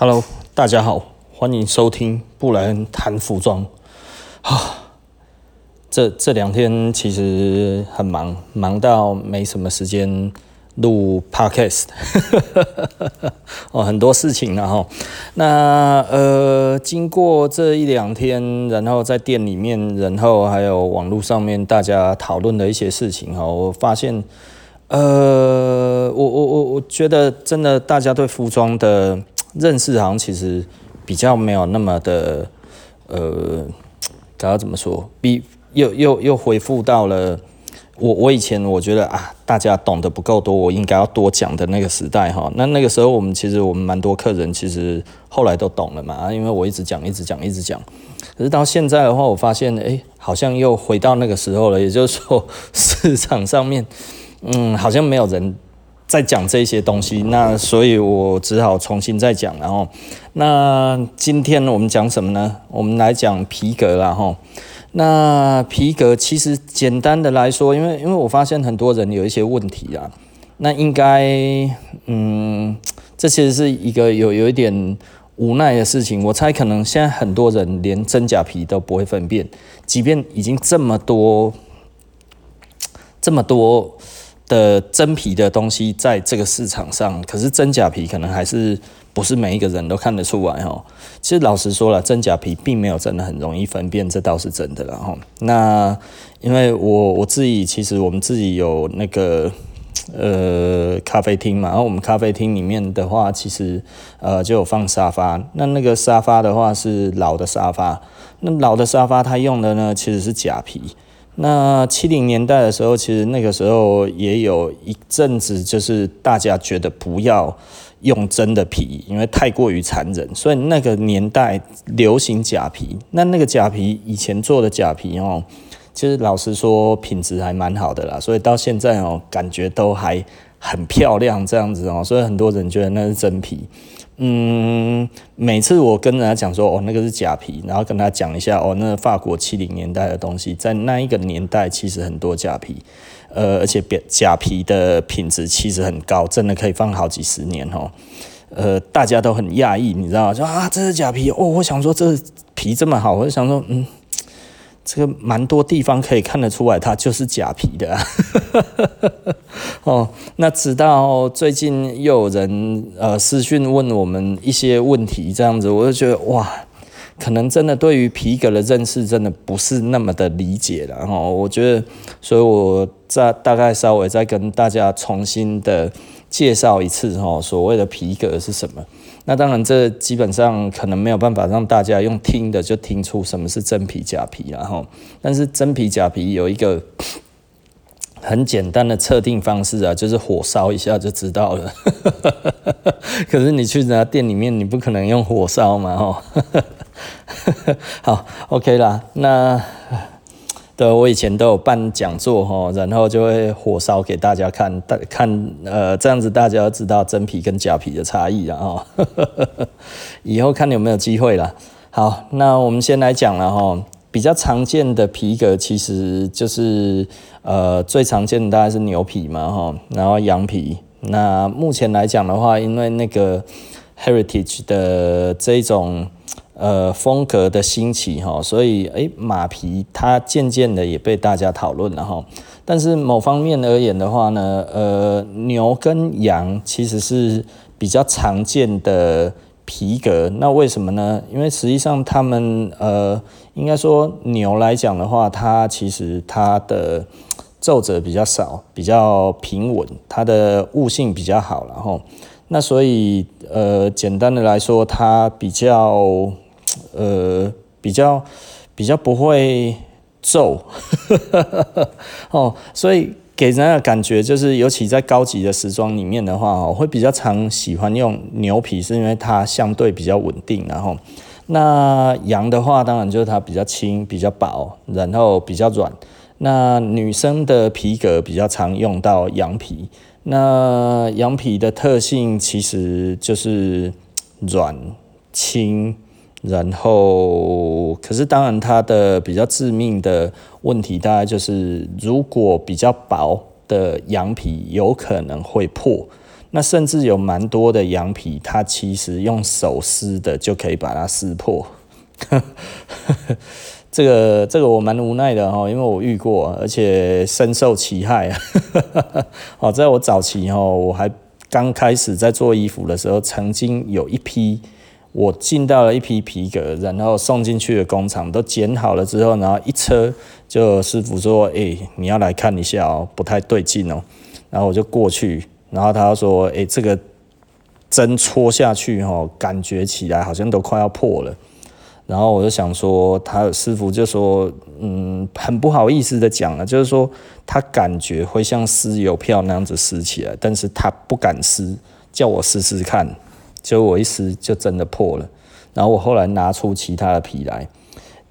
Hello，大家好，欢迎收听布莱恩谈服装。啊，这这两天其实很忙，忙到没什么时间录 Podcast。哦，很多事情然后，那呃，经过这一两天，然后在店里面，然后还有网络上面大家讨论的一些事情哈，我发现，呃，我我我我觉得真的大家对服装的。认识好像其实比较没有那么的，呃，该要怎么说？比又又又恢复到了我我以前我觉得啊，大家懂得不够多，我应该要多讲的那个时代哈。那那个时候我们其实我们蛮多客人其实后来都懂了嘛，因为我一直讲一直讲一直讲。可是到现在的话，我发现哎，好像又回到那个时候了。也就是说，市场上面嗯，好像没有人。在讲这些东西，那所以我只好重新再讲，然后，那今天我们讲什么呢？我们来讲皮革啦，哈。那皮革其实简单的来说，因为因为我发现很多人有一些问题啊，那应该，嗯，这其实是一个有有一点无奈的事情。我猜可能现在很多人连真假皮都不会分辨，即便已经这么多，这么多。的真皮的东西在这个市场上，可是真假皮可能还是不是每一个人都看得出来哦。其实老实说了，真假皮并没有真的很容易分辨，这倒是真的了哈。那因为我我自己其实我们自己有那个呃咖啡厅嘛，然后我们咖啡厅里面的话，其实呃就有放沙发。那那个沙发的话是老的沙发，那老的沙发它用的呢其实是假皮。那七零年代的时候，其实那个时候也有一阵子，就是大家觉得不要用真的皮，因为太过于残忍，所以那个年代流行假皮。那那个假皮以前做的假皮哦，其实老实说品质还蛮好的啦，所以到现在哦，感觉都还很漂亮这样子哦，所以很多人觉得那是真皮。嗯，每次我跟人家讲说，哦，那个是假皮，然后跟他讲一下，哦，那个法国七零年代的东西，在那一个年代其实很多假皮，呃，而且假皮的品质其实很高，真的可以放好几十年哦。呃，大家都很讶异，你知道吗？说啊，这是假皮哦，我想说这皮这么好，我就想说，嗯。这个蛮多地方可以看得出来，它就是假皮的啊。哦，那直到最近又有人呃私讯问我们一些问题，这样子我就觉得哇，可能真的对于皮革的认识真的不是那么的理解了哈。我觉得，所以我再大概稍微再跟大家重新的介绍一次哈，所谓的皮革是什么。那当然，这基本上可能没有办法让大家用听的就听出什么是真皮假皮，然后，但是真皮假皮有一个很简单的测定方式啊，就是火烧一下就知道了。可是你去人家店里面，你不可能用火烧嘛，哈。好，OK 啦，那。对，我以前都有办讲座哈，然后就会火烧给大家看，大看呃这样子大家要知道真皮跟假皮的差异，然后 以后看你有没有机会啦。好，那我们先来讲了哈，比较常见的皮革其实就是呃最常见的大概是牛皮嘛哈，然后羊皮。那目前来讲的话，因为那个 heritage 的这种。呃，风格的兴起哈，所以诶、马皮它渐渐的也被大家讨论了哈。但是某方面而言的话呢，呃，牛跟羊其实是比较常见的皮革。那为什么呢？因为实际上它们呃，应该说牛来讲的话，它其实它的皱褶比较少，比较平稳，它的物性比较好，然后那所以呃，简单的来说，它比较。呃，比较比较不会皱，哦，所以给人的感觉就是，尤其在高级的时装里面的话，哦，会比较常喜欢用牛皮，是因为它相对比较稳定，然后那羊的话，当然就是它比较轻、比较薄，然后比较软。那女生的皮革比较常用到羊皮，那羊皮的特性其实就是软轻。然后，可是当然，它的比较致命的问题，大概就是如果比较薄的羊皮有可能会破。那甚至有蛮多的羊皮，它其实用手撕的就可以把它撕破。这个这个我蛮无奈的哈，因为我遇过，而且深受其害。好，在我早期哈，我还刚开始在做衣服的时候，曾经有一批我进到了一批皮革，然后送进去的工厂都剪好了之后，然后一车就师傅说：“哎，你要来看一下哦，不太对劲哦。”然后我就过去，然后他说：“哎，这个针戳下去哈，感觉起来好像都快要破了。”然后我就想说，他师傅就说，嗯，很不好意思的讲了，就是说他感觉会像撕邮票那样子撕起来，但是他不敢撕，叫我试试看，结果我一撕就真的破了。然后我后来拿出其他的皮来，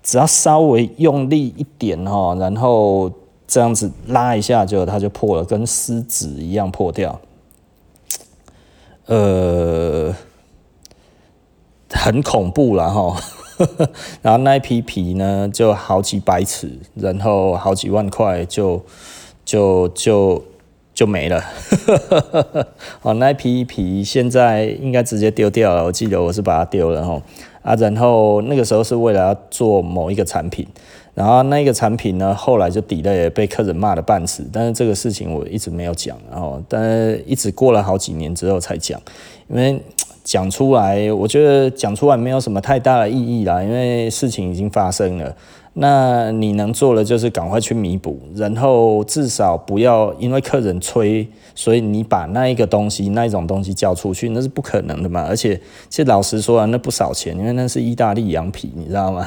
只要稍微用力一点哈，然后这样子拉一下，就它就破了，跟撕纸一样破掉。呃，很恐怖了哈。然后那一批皮呢，就好几百尺，然后好几万块，就就就就没了。哦，那一批皮现在应该直接丢掉了，我记得我是把它丢了哈。啊，然后那个时候是为了要做某一个产品，然后那个产品呢，后来就 delay 被客人骂了半死，但是这个事情我一直没有讲，然后但一直过了好几年之后才讲，因为。讲出来，我觉得讲出来没有什么太大的意义啦，因为事情已经发生了。那你能做的就是赶快去弥补，然后至少不要因为客人催，所以你把那一个东西、那一种东西交出去，那是不可能的嘛。而且，其实老实说啊，那不少钱，因为那是意大利羊皮，你知道吗？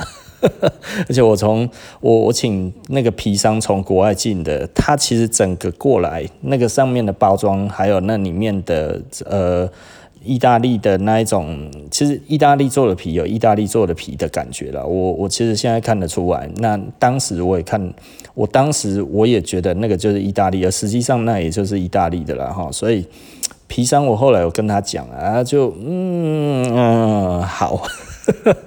而且我从我我请那个皮商从国外进的，他其实整个过来那个上面的包装，还有那里面的呃。意大利的那一种，其实意大利做的皮有意大利做的皮的感觉了。我我其实现在看得出来，那当时我也看，我当时我也觉得那个就是意大利，而实际上那也就是意大利的了哈。所以皮商我后来有跟他讲啊，就嗯嗯好，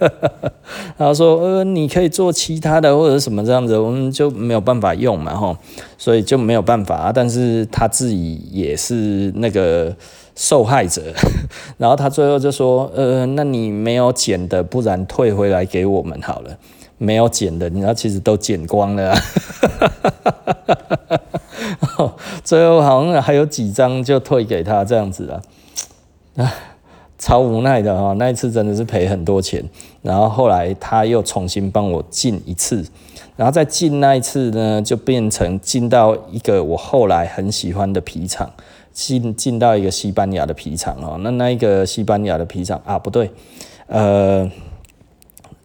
然后说呃你可以做其他的或者什么这样子，我们就没有办法用嘛哈，所以就没有办法。但是他自己也是那个。受害者，然后他最后就说：“呃，那你没有剪的，不然退回来给我们好了。没有剪的，你知道其实都剪光了啊。最后好像还有几张就退给他这样子了，啊，超无奈的哈。那一次真的是赔很多钱。然后后来他又重新帮我进一次，然后再进那一次呢，就变成进到一个我后来很喜欢的皮厂。”进进到一个西班牙的皮厂哦，那那一个西班牙的皮厂啊，不对，呃，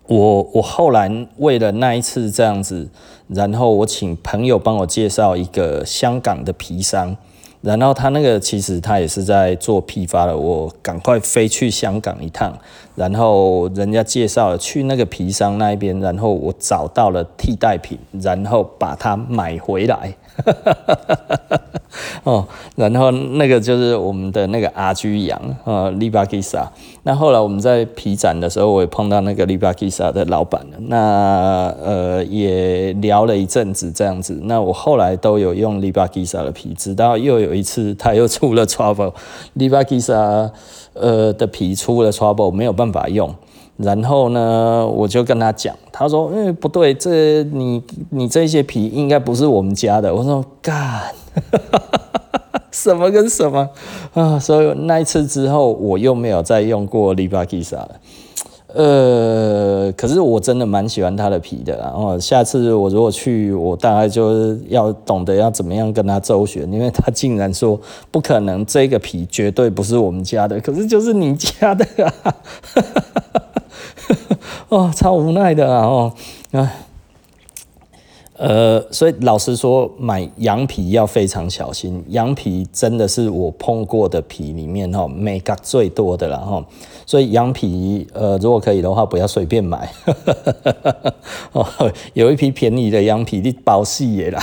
我我后来为了那一次这样子，然后我请朋友帮我介绍一个香港的皮商，然后他那个其实他也是在做批发的，我赶快飞去香港一趟，然后人家介绍了去那个皮商那边，然后我找到了替代品，然后把它买回来。哦，然后那个就是我们的那个阿居羊，呃利巴基萨。那后来我们在皮展的时候，我也碰到那个利巴基萨的老板了。那呃也聊了一阵子这样子。那我后来都有用利巴基萨的皮，直到又有一次他又出了 trouble，利巴基萨呃的皮出了 trouble，没有办法用。然后呢，我就跟他讲，他说：“哎，不对，这你你这些皮应该不是我们家的。”我说：“干，什么跟什么啊？”所以那一次之后，我又没有再用过利巴基萨了。呃，可是我真的蛮喜欢他的皮的。然后下次我如果去，我大概就是要懂得要怎么样跟他周旋，因为他竟然说不可能，这个皮绝对不是我们家的，可是就是你家的啊。哦，超无奈的啊！哦，啊，呃，所以老实说，买羊皮要非常小心。羊皮真的是我碰过的皮里面哈，美角最多的了哈。所以羊皮，呃，如果可以的话，不要随便买。哦，有一批便宜的羊皮，你包死的啦。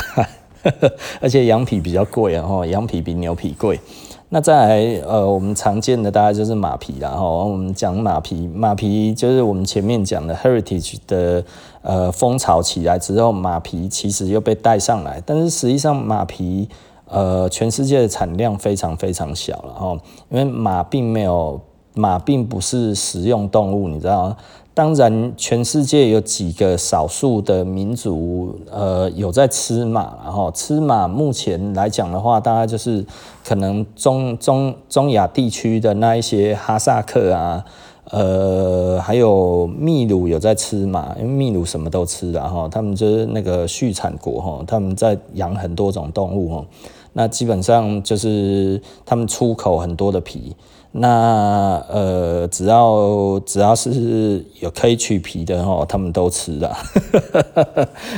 而且羊皮比较贵啊，哈，羊皮比牛皮贵。那再来，呃，我们常见的大概就是马皮啦，哈。我们讲马皮，马皮就是我们前面讲的 heritage 的，呃，风潮起来之后，马皮其实又被带上来。但是实际上，马皮，呃，全世界的产量非常非常小了哈，因为马并没有，马并不是食用动物，你知道吗？当然，全世界有几个少数的民族，呃，有在吃马，然后吃马，目前来讲的话，大概就是可能中中中亚地区的那一些哈萨克啊，呃，还有秘鲁有在吃马，因为秘鲁什么都吃的哈，他们就是那个畜产国哈，他们在养很多种动物哈，那基本上就是他们出口很多的皮。那呃，只要只要是有可以取皮的哦，他们都吃的。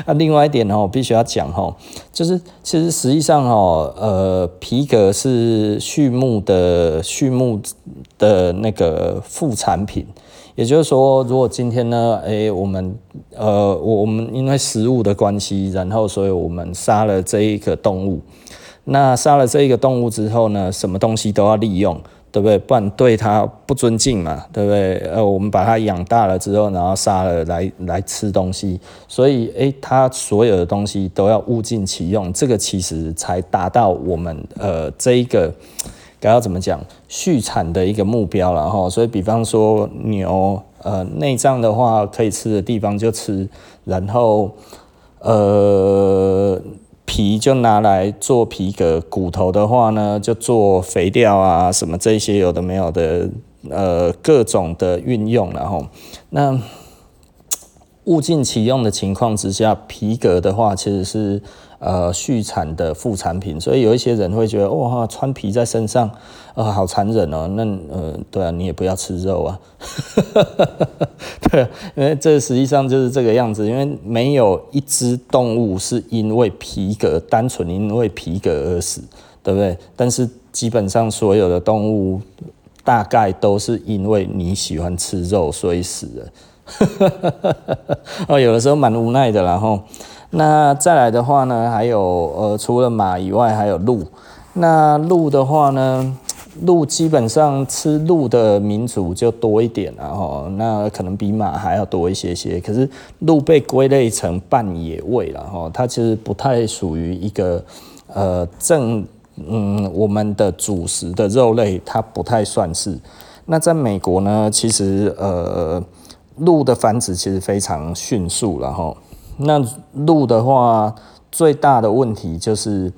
那 另外一点哦，必须要讲哈，就是其实实际上哦，呃，皮革是畜牧的畜牧的那个副产品。也就是说，如果今天呢，哎、欸，我们呃，我我们因为食物的关系，然后所以我们杀了这一个动物。那杀了这一个动物之后呢，什么东西都要利用。对不对？不然对它不尊敬嘛，对不对？呃，我们把它养大了之后，然后杀了来来吃东西，所以诶，它所有的东西都要物尽其用，这个其实才达到我们呃这一个该要怎么讲畜产的一个目标了哈。所以比方说牛，呃，内脏的话可以吃的地方就吃，然后呃。皮就拿来做皮革，骨头的话呢，就做肥料啊，什么这些有的没有的，呃，各种的运用，然后那物尽其用的情况之下，皮革的话其实是。呃，畜产的副产品，所以有一些人会觉得，哇，穿皮在身上，呃，好残忍哦。那，呃，对啊，你也不要吃肉啊。对，因为这实际上就是这个样子，因为没有一只动物是因为皮革，单纯因为皮革而死，对不对？但是基本上所有的动物，大概都是因为你喜欢吃肉，所以死了。哦，有的时候蛮无奈的，然后。那再来的话呢，还有呃，除了马以外，还有鹿。那鹿的话呢，鹿基本上吃鹿的民族就多一点，然后那可能比马还要多一些些。可是鹿被归类成半野味了哈，它其实不太属于一个呃正嗯我们的主食的肉类，它不太算是。那在美国呢，其实呃鹿的繁殖其实非常迅速，然后。那鹿的话，最大的问题就是，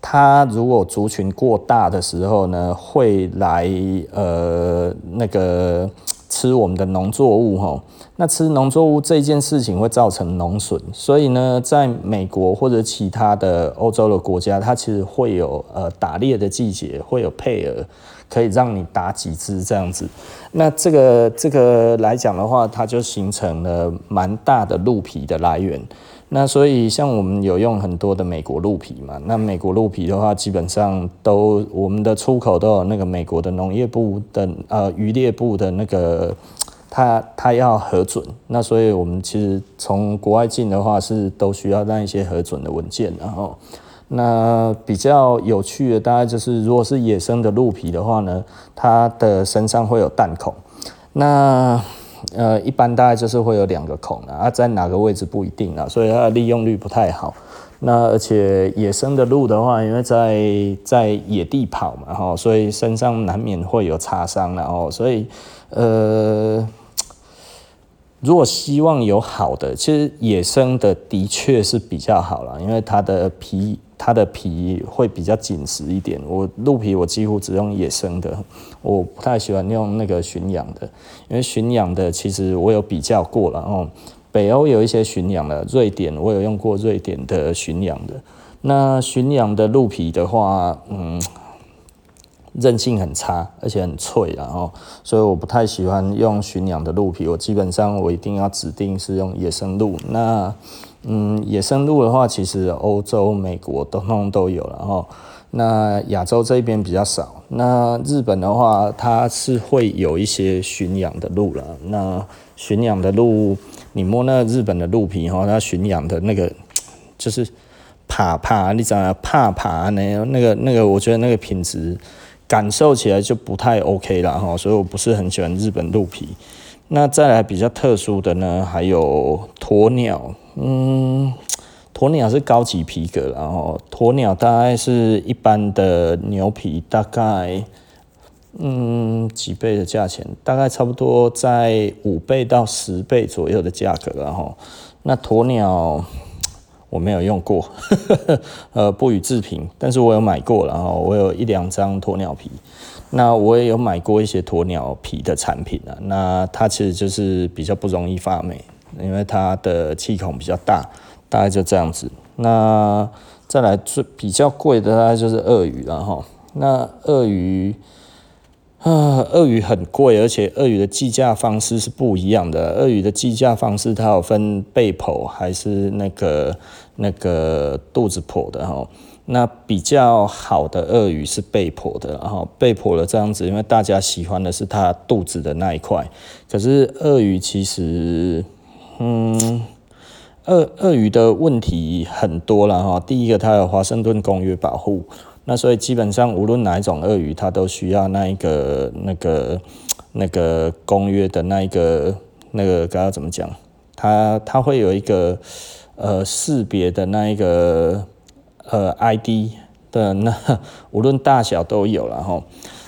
它如果族群过大的时候呢，会来呃那个吃我们的农作物哈。那吃农作物这件事情会造成农损，所以呢，在美国或者其他的欧洲的国家，它其实会有呃打猎的季节，会有配额。可以让你打几只这样子，那这个这个来讲的话，它就形成了蛮大的鹿皮的来源。那所以像我们有用很多的美国鹿皮嘛，那美国鹿皮的话，基本上都我们的出口都有那个美国的农业部的呃渔猎部的那个，它它要核准。那所以我们其实从国外进的话，是都需要那一些核准的文件，然后。那比较有趣的，大概就是如果是野生的鹿皮的话呢，它的身上会有弹孔。那呃，一般大概就是会有两个孔啊，在哪个位置不一定啊，所以它的利用率不太好。那而且野生的鹿的话，因为在在野地跑嘛，哈，所以身上难免会有擦伤，然后所以呃。如果希望有好的，其实野生的的确是比较好啦，因为它的皮，它的皮会比较紧实一点。我鹿皮我几乎只用野生的，我不太喜欢用那个驯养的，因为驯养的其实我有比较过了哦。北欧有一些驯养的，瑞典我有用过瑞典的驯养的。那驯养的鹿皮的话，嗯。韧性很差，而且很脆，然后，所以我不太喜欢用驯养的鹿皮。我基本上我一定要指定是用野生鹿。那，嗯，野生鹿的话，其实欧洲、美国都通都有了哈。那亚洲这边比较少。那日本的话，它是会有一些驯养的鹿了。那驯养的鹿，你摸那日本的鹿皮哈，它驯养的那个就是啪啪，你知道啪啪那那个那个，我觉得那个品质。感受起来就不太 OK 了哈，所以我不是很喜欢日本鹿皮。那再来比较特殊的呢，还有鸵鸟。嗯，鸵鸟是高级皮革，然后鸵鸟大概是一般的牛皮，大概嗯几倍的价钱，大概差不多在五倍到十倍左右的价格，然后那鸵鸟我没有用过，呵 呵呃不予置评，但是我有买过，然后我有一两张鸵鸟皮，那我也有买过一些鸵鸟皮的产品啊，那它其实就是比较不容易发霉，因为它的气孔比较大。大概就这样子，那再来最比较贵的大概就是鳄鱼了哈。那鳄鱼啊，鳄鱼很贵，而且鳄鱼的计价方式是不一样的。鳄鱼的计价方式它有分背剖还是那个那个肚子剖的哈。那比较好的鳄鱼是背剖的，然后背剖的这样子，因为大家喜欢的是它肚子的那一块。可是鳄鱼其实，嗯。鳄鳄鱼的问题很多了哈，第一个它有华盛顿公约保护，那所以基本上无论哪一种鳄鱼，它都需要那一个那个那个公约的那一个那个该要怎么讲？它它会有一个呃识别的那一个呃 ID 的那无论大小都有了哈。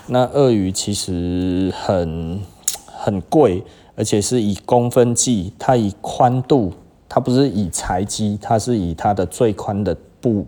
那鳄鱼其实很很贵，而且是以公分计，它以宽度。它不是以材积，它是以它的最宽的部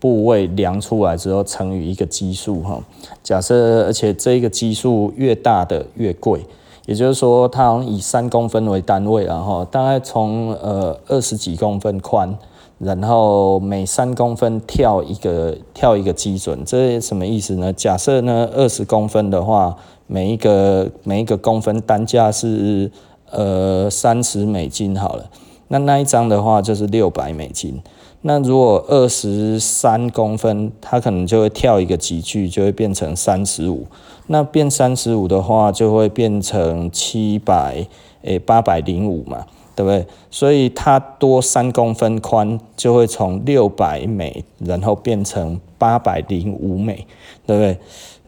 部位量出来之后乘以一个基数哈。假设，而且这个基数越大的越贵，也就是说，它以三公分为单位，然后大概从呃二十几公分宽，然后每三公分跳一个跳一个基准，这什么意思呢？假设呢二十公分的话，每一个每一个公分单价是呃三十美金好了。那那一张的话就是六百美金。那如果二十三公分，它可能就会跳一个级距，就会变成三十五。那变三十五的话，就会变成七百诶八百零五嘛，对不对？所以它多三公分宽，就会从六百美，然后变成八百零五美，对不对？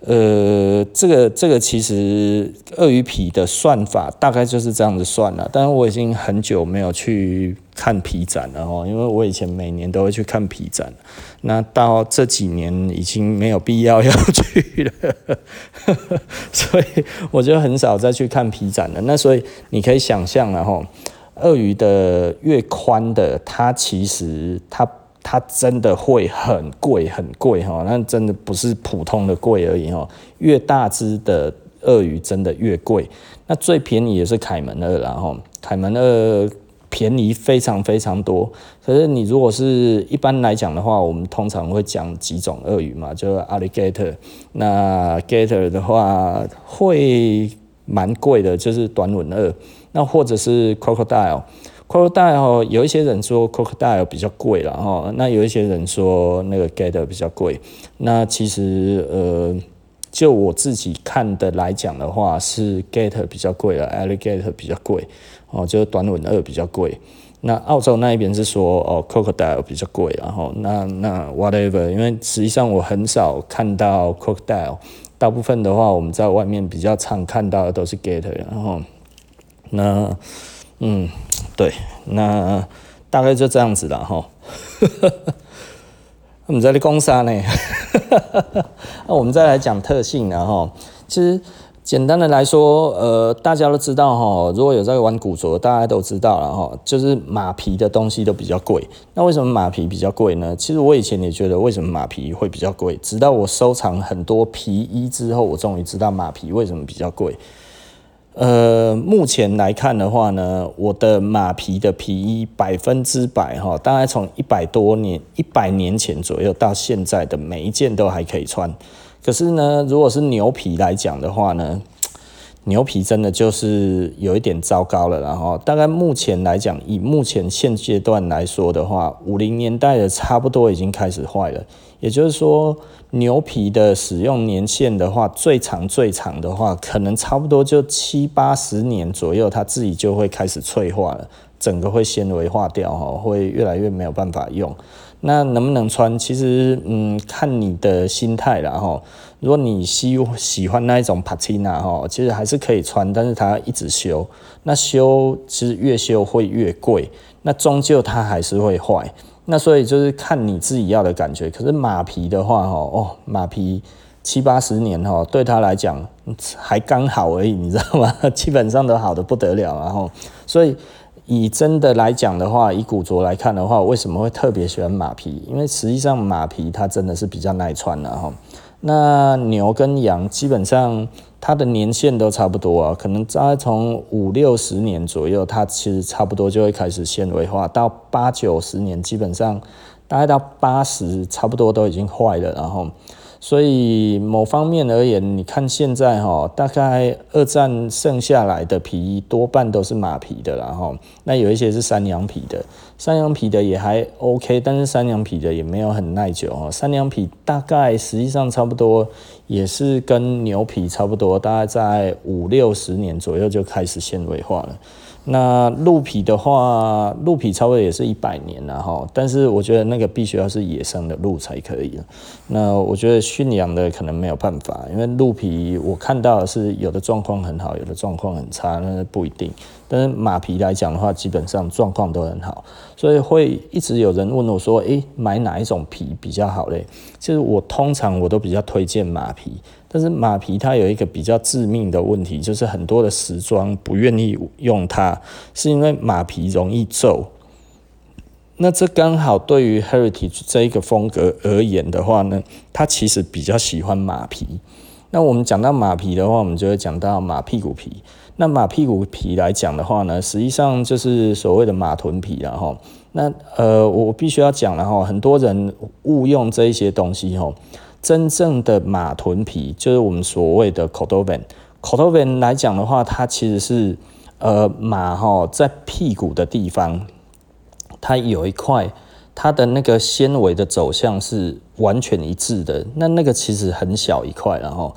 呃，这个这个其实鳄鱼皮的算法大概就是这样子算了，但是我已经很久没有去看皮展了哦，因为我以前每年都会去看皮展，那到这几年已经没有必要要去了，所以我就很少再去看皮展了。那所以你可以想象了哈，鳄鱼的越宽的，它其实它。它真的会很贵，很贵哈，那真的不是普通的贵而已哈。越大只的鳄鱼真的越贵，那最便宜也是凯门鳄，然后凯门鳄便宜非常非常多。可是你如果是一般来讲的话，我们通常会讲几种鳄鱼嘛，就 alligator。那 gator 的话会蛮贵的，就是短吻鳄，那或者是 crocodile。Crocodile 有一些人说 Crocodile 比较贵了哈，那有一些人说那个 Gator 比较贵。那其实呃，就我自己看的来讲的话，是 Gator 比较贵了，Alligator 比较贵哦，就是短吻鳄比较贵。那澳洲那一边是说哦 Crocodile 比较贵，然后那那 whatever，因为实际上我很少看到 Crocodile，大部分的话我们在外面比较常看到的都是 Gator，然后那。嗯，对，那大概就这样子了哈。我们在讲啥呢？那 我们再来讲特性了哈。其实简单的来说，呃，大家都知道哈，如果有在玩古着，大家都知道了哈，就是马皮的东西都比较贵。那为什么马皮比较贵呢？其实我以前也觉得为什么马皮会比较贵，直到我收藏很多皮衣之后，我终于知道马皮为什么比较贵。呃，目前来看的话呢，我的马皮的皮衣百分之百哈，大概从一百多年、一百年前左右到现在的每一件都还可以穿。可是呢，如果是牛皮来讲的话呢，牛皮真的就是有一点糟糕了。然后，大概目前来讲，以目前现阶段来说的话，五零年代的差不多已经开始坏了。也就是说，牛皮的使用年限的话，最长最长的话，可能差不多就七八十年左右，它自己就会开始脆化了，整个会纤维化掉，哈，会越来越没有办法用。那能不能穿？其实，嗯，看你的心态了，哈。如果你喜喜欢那一种帕蒂娜，哈，其实还是可以穿，但是它一直修，那修其实越修会越贵，那终究它还是会坏。那所以就是看你自己要的感觉。可是马皮的话，哦，马皮七八十年，哈，对他来讲还刚好而已，你知道吗？基本上都好的不得了，然后，所以以真的来讲的话，以古着来看的话，为什么会特别喜欢马皮？因为实际上马皮它真的是比较耐穿的，哈。那牛跟羊基本上它的年限都差不多啊，可能在从五六十年左右，它其实差不多就会开始纤维化，到八九十年，基本上大概到八十，差不多都已经坏了，然后。所以某方面而言，你看现在哈，大概二战剩下来的皮衣多半都是马皮的，然后那有一些是山羊皮的，山羊皮的也还 OK，但是山羊皮的也没有很耐久哈。山羊皮大概实际上差不多也是跟牛皮差不多，大概在五六十年左右就开始纤维化了。那鹿皮的话，鹿皮差不多也是一百年了哈，但是我觉得那个必须要是野生的鹿才可以。那我觉得驯养的可能没有办法，因为鹿皮我看到的是有的状况很好，有的状况很差，那不一定。但是马皮来讲的话，基本上状况都很好，所以会一直有人问我说：“诶，买哪一种皮比较好嘞？”其实我通常我都比较推荐马皮。但是马皮它有一个比较致命的问题，就是很多的时装不愿意用它，是因为马皮容易皱。那这刚好对于 Heritage 这一个风格而言的话呢，它其实比较喜欢马皮。那我们讲到马皮的话，我们就会讲到马屁股皮。那马屁股皮来讲的话呢，实际上就是所谓的马臀皮，然后那呃，我必须要讲了哈，很多人误用这一些东西哈。真正的马臀皮就是我们所谓的 codovan。codovan 来讲的话，它其实是呃马哈在屁股的地方，它有一块它的那个纤维的走向是完全一致的。那那个其实很小一块，然后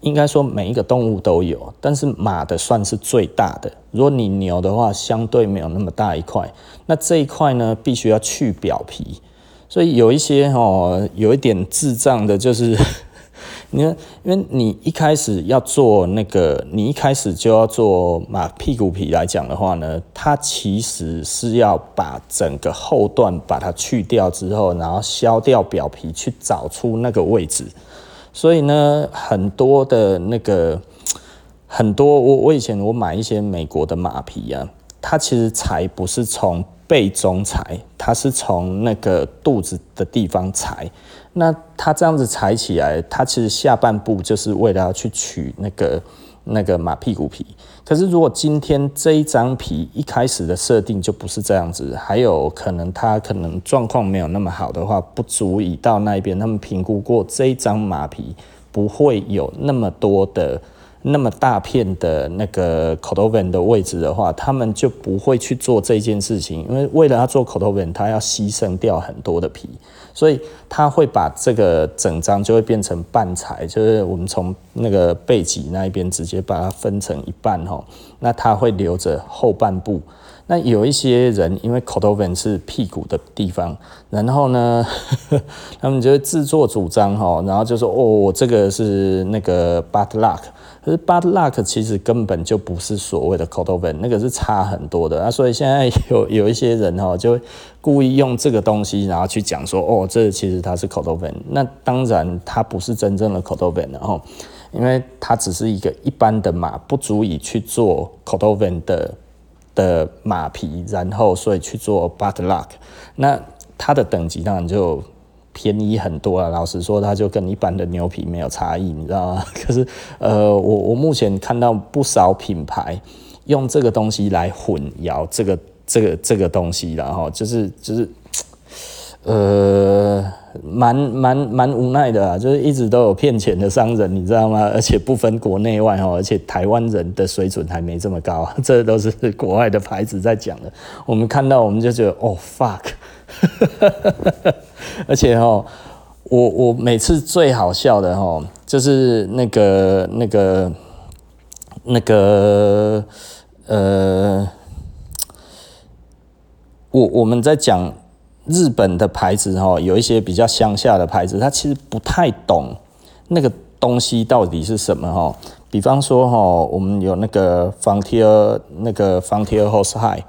应该说每一个动物都有，但是马的算是最大的。如果你牛的话，相对没有那么大一块。那这一块呢，必须要去表皮。所以有一些哦，有一点智障的，就是 你看，因为你一开始要做那个，你一开始就要做马屁股皮来讲的话呢，它其实是要把整个后段把它去掉之后，然后削掉表皮，去找出那个位置。所以呢，很多的那个很多，我我以前我买一些美国的马皮啊，它其实才不是从。背中裁，它是从那个肚子的地方裁。那它这样子裁起来，它其实下半部就是为了要去取那个那个马屁股皮。可是如果今天这一张皮一开始的设定就不是这样子，还有可能它可能状况没有那么好的话，不足以到那边。他们评估过这一张马皮不会有那么多的。那么大片的那个口头本的位置的话，他们就不会去做这件事情，因为为了要做口头本他要牺牲掉很多的皮，所以他会把这个整张就会变成半材，就是我们从那个背脊那一边直接把它分成一半哈，那他会留着后半部。那有一些人因为 cordovan 是屁股的地方，然后呢，他们就会自作主张哈，然后就说哦，我这个是那个 butt luck，。可是 butt luck 其实根本就不是所谓的 cordovan，那个是差很多的啊。所以现在有 有一些人哈，就故意用这个东西，然后去讲说哦，这其实它是 cordovan。那当然它不是真正的 cordovan，然后因为它只是一个一般的马，不足以去做 cordovan 的的马皮，然后所以去做 but luck。那它的等级当然就。便宜很多了，老实说，它就跟一般的牛皮没有差异，你知道吗？可是，呃，我我目前看到不少品牌用这个东西来混淆这个这个这个东西，然后就是就是，呃，蛮蛮蛮无奈的啊，就是一直都有骗钱的商人，你知道吗？而且不分国内外哦，而且台湾人的水准还没这么高，啊 这都是国外的牌子在讲的。我们看到我们就觉得，哦，fuck。而且哦，我我每次最好笑的哦，就是那个那个那个呃，我我们在讲日本的牌子哈，有一些比较乡下的牌子，他其实不太懂那个东西到底是什么哈。比方说哈，我们有那个 Frontier 那个 Frontier Horse High，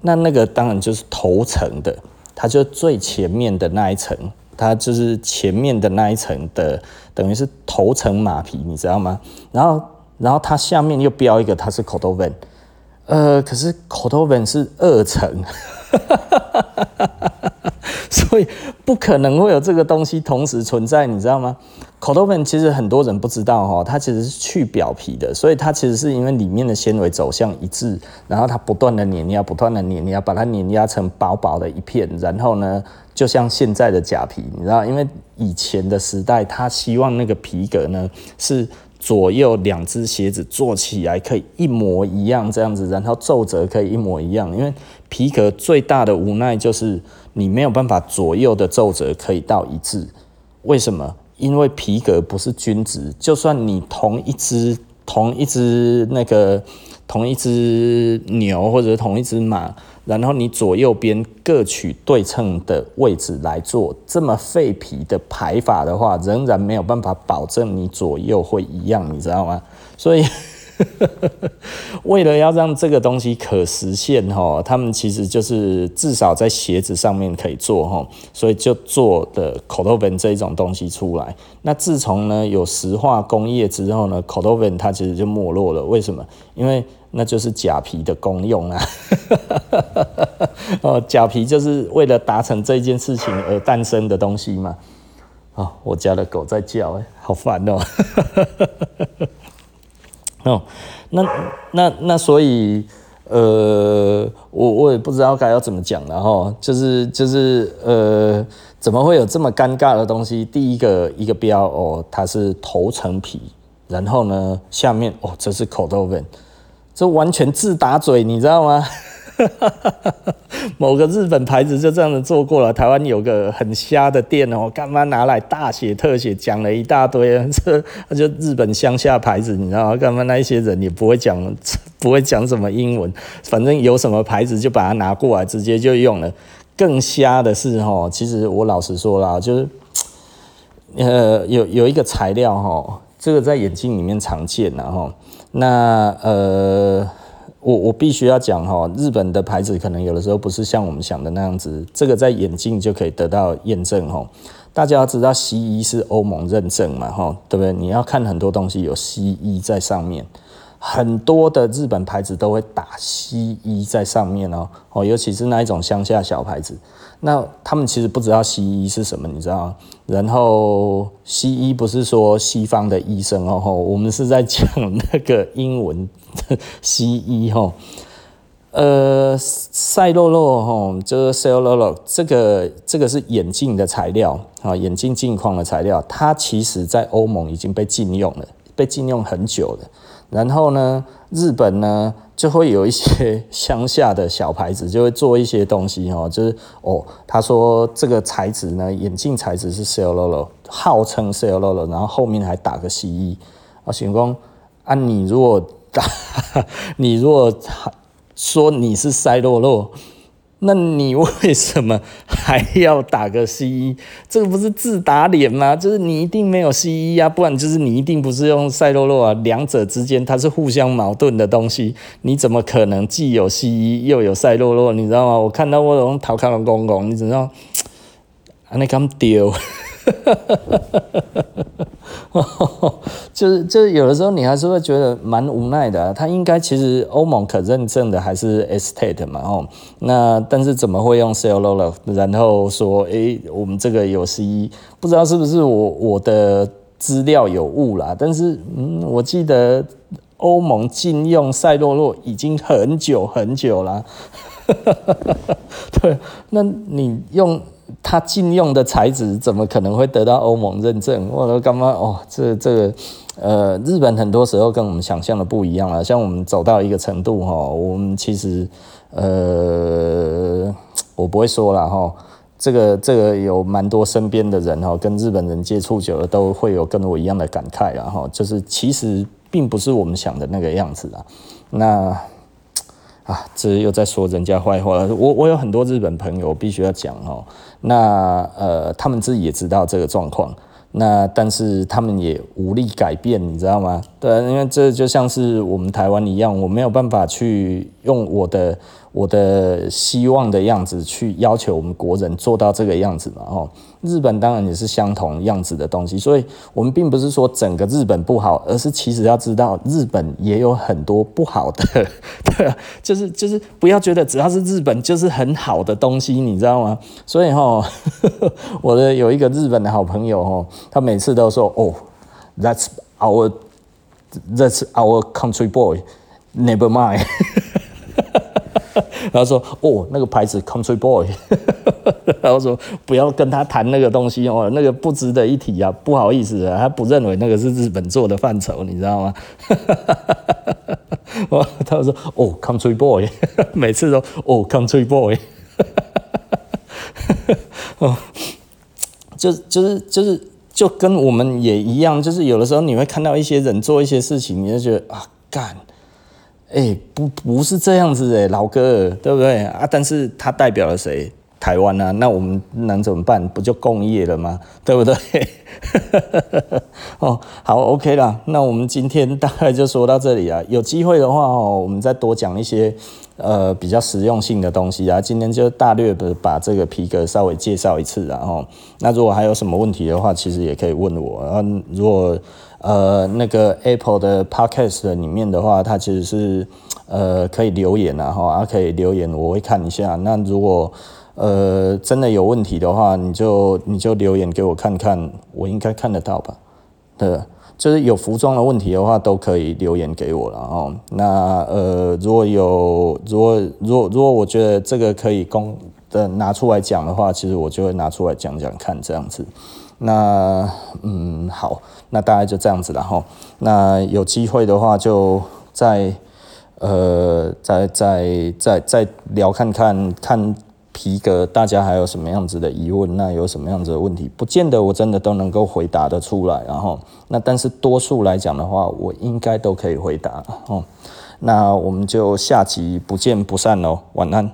那那个当然就是头层的。它就最前面的那一层，它就是前面的那一层的，等于是头层马皮，你知道吗？然后，然后它下面又标一个，它是 Cordovan，呃，可是 Cordovan 是二层。所以不可能会有这个东西同时存在，你知道吗？Cordovan 其实很多人不知道哈，它其实是去表皮的，所以它其实是因为里面的纤维走向一致，然后它不断的碾压，不断的碾压，把它碾压成薄薄的一片，然后呢，就像现在的假皮，你知道，因为以前的时代，他希望那个皮革呢是。左右两只鞋子做起来可以一模一样，这样子，然后皱褶可以一模一样。因为皮革最大的无奈就是你没有办法左右的皱褶可以到一致。为什么？因为皮革不是均值，就算你同一只同一只那个同一只牛或者同一只马。然后你左右边各取对称的位置来做这么废皮的排法的话，仍然没有办法保证你左右会一样，你知道吗？所以，为了要让这个东西可实现哈，他们其实就是至少在鞋子上面可以做哈，所以就做的 Cordovan 这一种东西出来。那自从呢有石化工业之后呢，Cordovan 它其实就没落了。为什么？因为那就是假皮的功用啊！哦，假皮就是为了达成这件事情而诞生的东西嘛。哦，我家的狗在叫，哎，好烦哦。哦，那那那所以，呃，我我也不知道该要怎么讲了哈。就是就是呃，怎么会有这么尴尬的东西？第一个一个标哦，它是头层皮，然后呢，下面哦，这是口豆粉。这完全自打嘴，你知道吗？某个日本牌子就这样子做过了。台湾有个很瞎的店哦，干嘛拿来大写特写讲了一大堆，这就日本乡下牌子，你知道吗？干嘛那一些人也不会讲，不会讲什么英文，反正有什么牌子就把它拿过来，直接就用了。更瞎的是哈，其实我老实说啦，就是呃，有有一个材料哈，这个在眼镜里面常见然后。那呃，我我必须要讲哈，日本的牌子可能有的时候不是像我们想的那样子，这个在眼镜就可以得到验证哈。大家要知道，CE 是欧盟认证嘛哈，对不对？你要看很多东西有 CE 在上面，很多的日本牌子都会打西医在上面哦哦，尤其是那一种乡下小牌子。那他们其实不知道西医是什么，你知道吗？然后西医不是说西方的医生哦，我们是在讲那个英文的西医哈。呃，赛洛洛哈，就是 cellulose，这个这个是眼镜的材料啊，眼镜镜框的材料，它其实在欧盟已经被禁用了，被禁用很久了。然后呢，日本呢？就会有一些 乡下的小牌子，就会做一些东西哦，就是哦，他说这个材质呢，眼镜材质是 C L L，号称 C L L，然后后面还打个 CE。啊，行工，啊，你如果打，你如果说你是赛洛洛。那你为什么还要打个 CE？这个不是自打脸吗？就是你一定没有 CE 啊，不然就是你一定不是用赛洛洛啊。两者之间它是互相矛盾的东西，你怎么可能既有 CE 又有赛洛洛？你知道吗？我看到我用陶卡龙公公，你知道？啊，你敢丢？就是就是有的时候你还是会觉得蛮无奈的，他应该其实欧盟可认证的还是 Estate 嘛哦，那但是怎么会用 solo 了？然后说诶、我们这个有 CE，不知道是不是我我的资料有误啦，但是嗯我记得欧盟禁用赛洛洛已经很久很久了，对，那你用。他禁用的材质怎么可能会得到欧盟认证？我说干嘛？哦，这这个呃，日本很多时候跟我们想象的不一样啊。像我们走到一个程度哈，我们其实呃，我不会说了哈。这个这个有蛮多身边的人哈，跟日本人接触久了都会有跟我一样的感慨啊哈，就是其实并不是我们想的那个样子啊。那。啊，这又在说人家坏话。我我有很多日本朋友，必须要讲哦。那呃，他们自己也知道这个状况，那但是他们也无力改变，你知道吗？对，因为这就像是我们台湾一样，我没有办法去用我的我的希望的样子去要求我们国人做到这个样子嘛，哦，日本当然也是相同样子的东西，所以我们并不是说整个日本不好，而是其实要知道日本也有很多不好的，对，就是就是不要觉得只要是日本就是很好的东西，你知道吗？所以哈，我的有一个日本的好朋友哦，他每次都说哦，That's our That's our country boy, never mind。然后说哦，那个牌子 Country Boy，然后说不要跟他谈那个东西哦，那个不值得一提啊，不好意思啊，他不认为那个是日本做的范畴，你知道吗？哦，他说哦，Country Boy，每次都哦，Country Boy，哦，就就是就是就跟我们也一样，就是有的时候你会看到一些人做一些事情，你就觉得啊，干。哎、不，不是这样子哎，老哥，对不对啊？但是他代表了谁？台湾啊，那我们能怎么办？不就共业了吗？对不对？哦，好，OK 啦。那我们今天大概就说到这里啊。有机会的话哦，我们再多讲一些呃比较实用性的东西啊。今天就大略的把这个皮革稍微介绍一次啊。哦，那如果还有什么问题的话，其实也可以问我啊。如果呃，那个 Apple 的 Podcast 里面的话，它其实是呃可以留言啊，哈，可以留言，我会看一下。那如果呃真的有问题的话，你就你就留言给我看看，我应该看得到吧？对，就是有服装的问题的话，都可以留言给我了哦。那呃，如果有如果如果如果我觉得这个可以公的拿出来讲的话，其实我就会拿出来讲讲看这样子。那嗯好，那大概就这样子了哈。那有机会的话，就再呃再再再再聊看看看皮革，大家还有什么样子的疑问？那有什么样子的问题？不见得我真的都能够回答得出来，然后那但是多数来讲的话，我应该都可以回答哦。那我们就下集不见不散喽，晚安。